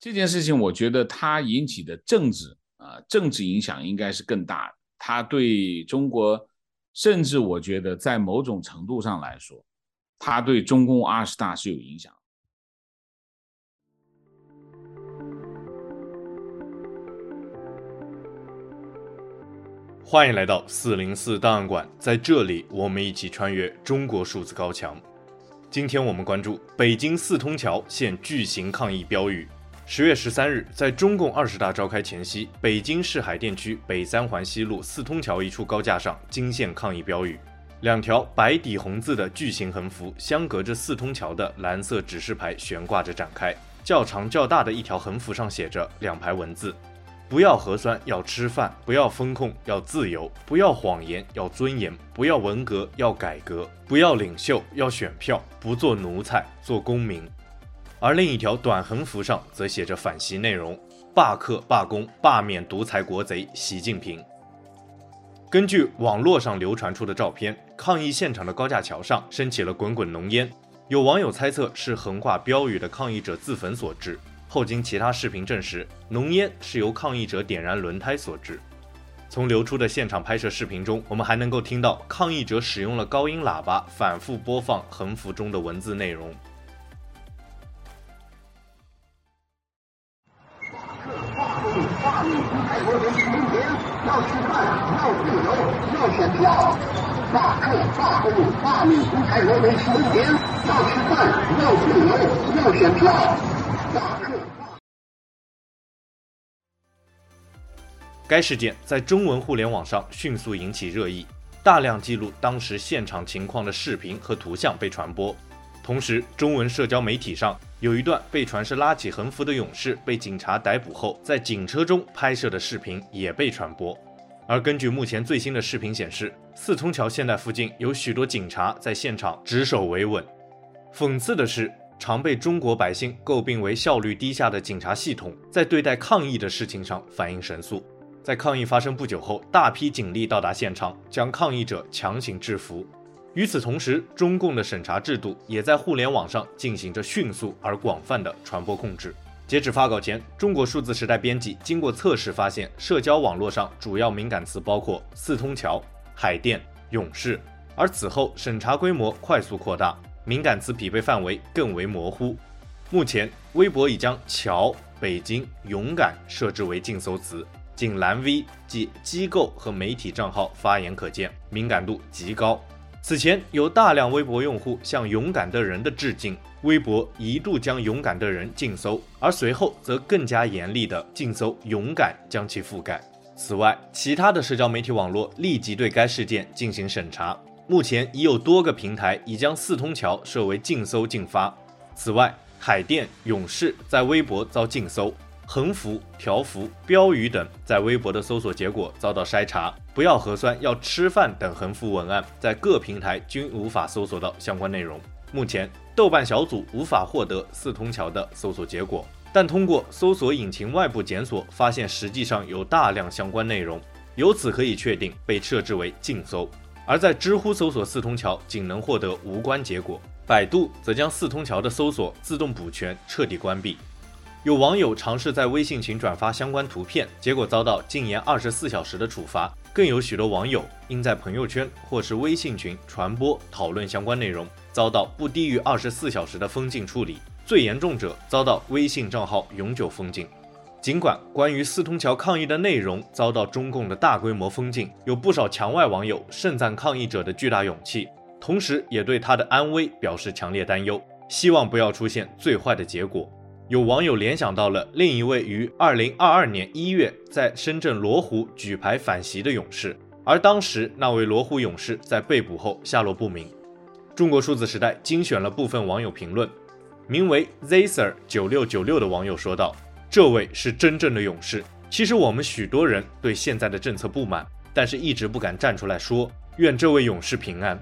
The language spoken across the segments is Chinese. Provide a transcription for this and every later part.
这件事情，我觉得它引起的政治啊、政治影响应该是更大的。它对中国，甚至我觉得在某种程度上来说，它对中共二十大是有影响。欢迎来到四零四档案馆，在这里我们一起穿越中国数字高墙。今天我们关注北京四通桥现巨型抗议标语。十月十三日，在中共二十大召开前夕，北京市海淀区北三环西路四通桥一处高架上惊现抗议标语，两条白底红字的巨型横幅相隔着四通桥的蓝色指示牌悬挂着展开，较长较大的一条横幅上写着两排文字。不要核酸，要吃饭；不要风控，要自由；不要谎言，要尊严；不要文革，要改革；不要领袖，要选票；不做奴才，做公民。而另一条短横幅上则写着反袭内容：罢课、罢工、罢免独裁国贼习近平。根据网络上流传出的照片，抗议现场的高架桥上升起了滚滚浓烟，有网友猜测是横挂标语的抗议者自焚所致。后经其他视频证实，浓烟是由抗议者点燃轮胎所致。从流出的现场拍摄视频中，我们还能够听到抗议者使用了高音喇叭反复播放横幅中的文字内容。罢课、罢工、罢免独裁国贼习近平，要吃饭，要自由，要选票。罢课、罢工、罢免独裁国贼习近平，要吃饭，要自由，要选票。该事件在中文互联网上迅速引起热议，大量记录当时现场情况的视频和图像被传播。同时，中文社交媒体上有一段被传是拉起横幅的勇士被警察逮捕后在警车中拍摄的视频也被传播。而根据目前最新的视频显示，四通桥现代附近有许多警察在现场值守维稳。讽刺的是，常被中国百姓诟病为效率低下的警察系统，在对待抗议的事情上反应神速。在抗议发生不久后，大批警力到达现场，将抗议者强行制服。与此同时，中共的审查制度也在互联网上进行着迅速而广泛的传播控制。截止发稿前，中国数字时代编辑经过测试发现，社交网络上主要敏感词包括四通桥、海淀、勇士，而此后审查规模快速扩大，敏感词匹配范围更为模糊。目前，微博已将桥、北京、勇敢设置为禁搜词。仅蓝 V 即机构和媒体账号发言可见，敏感度极高。此前有大量微博用户向勇敢的人的致敬，微博一度将勇敢的人禁搜，而随后则更加严厉地禁搜勇敢，将其覆盖。此外，其他的社交媒体网络立即对该事件进行审查，目前已有多个平台已将四通桥设为禁搜禁发。此外，海淀勇士在微博遭禁搜。横幅、条幅、标语等在微博的搜索结果遭到筛查，不要核酸、要吃饭等横幅文案在各平台均无法搜索到相关内容。目前，豆瓣小组无法获得四通桥的搜索结果，但通过搜索引擎外部检索发现，实际上有大量相关内容，由此可以确定被设置为禁搜。而在知乎搜索四通桥，仅能获得无关结果，百度则将四通桥的搜索自动补全彻底关闭。有网友尝试在微信群转发相关图片，结果遭到禁言二十四小时的处罚。更有许多网友因在朋友圈或是微信群传播讨论相关内容，遭到不低于二十四小时的封禁处理。最严重者遭到微信账号永久封禁。尽管关于四通桥抗议的内容遭到中共的大规模封禁，有不少墙外网友盛赞抗议者的巨大勇气，同时也对他的安危表示强烈担忧，希望不要出现最坏的结果。有网友联想到了另一位于二零二二年一月在深圳罗湖举牌反袭的勇士，而当时那位罗湖勇士在被捕后下落不明。中国数字时代精选了部分网友评论，名为 Zaser 九六九六的网友说道：“这位是真正的勇士。其实我们许多人对现在的政策不满，但是一直不敢站出来说。愿这位勇士平安。”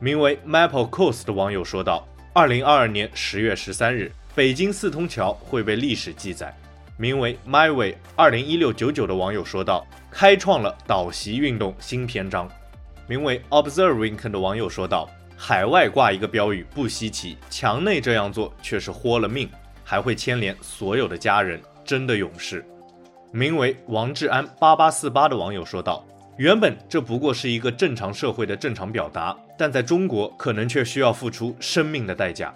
名为 Maple Coast 的网友说道：“二零二二年十月十三日。”北京四通桥会被历史记载，名为 MyWay 二零一六九九的网友说道：“开创了岛袭运动新篇章。”名为 Observing 的网友说道：“海外挂一个标语不稀奇，墙内这样做却是豁了命。还会牵连所有的家人，真的勇士。名为王志安八八四八的网友说道：“原本这不过是一个正常社会的正常表达，但在中国可能却需要付出生命的代价。”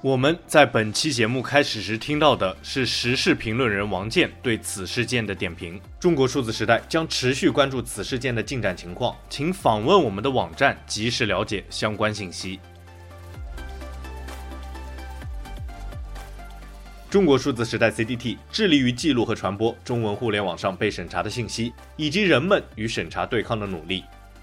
我们在本期节目开始时听到的是时事评论人王健对此事件的点评。中国数字时代将持续关注此事件的进展情况，请访问我们的网站，及时了解相关信息。中国数字时代 CDT 致力于记录和传播中文互联网上被审查的信息，以及人们与审查对抗的努力。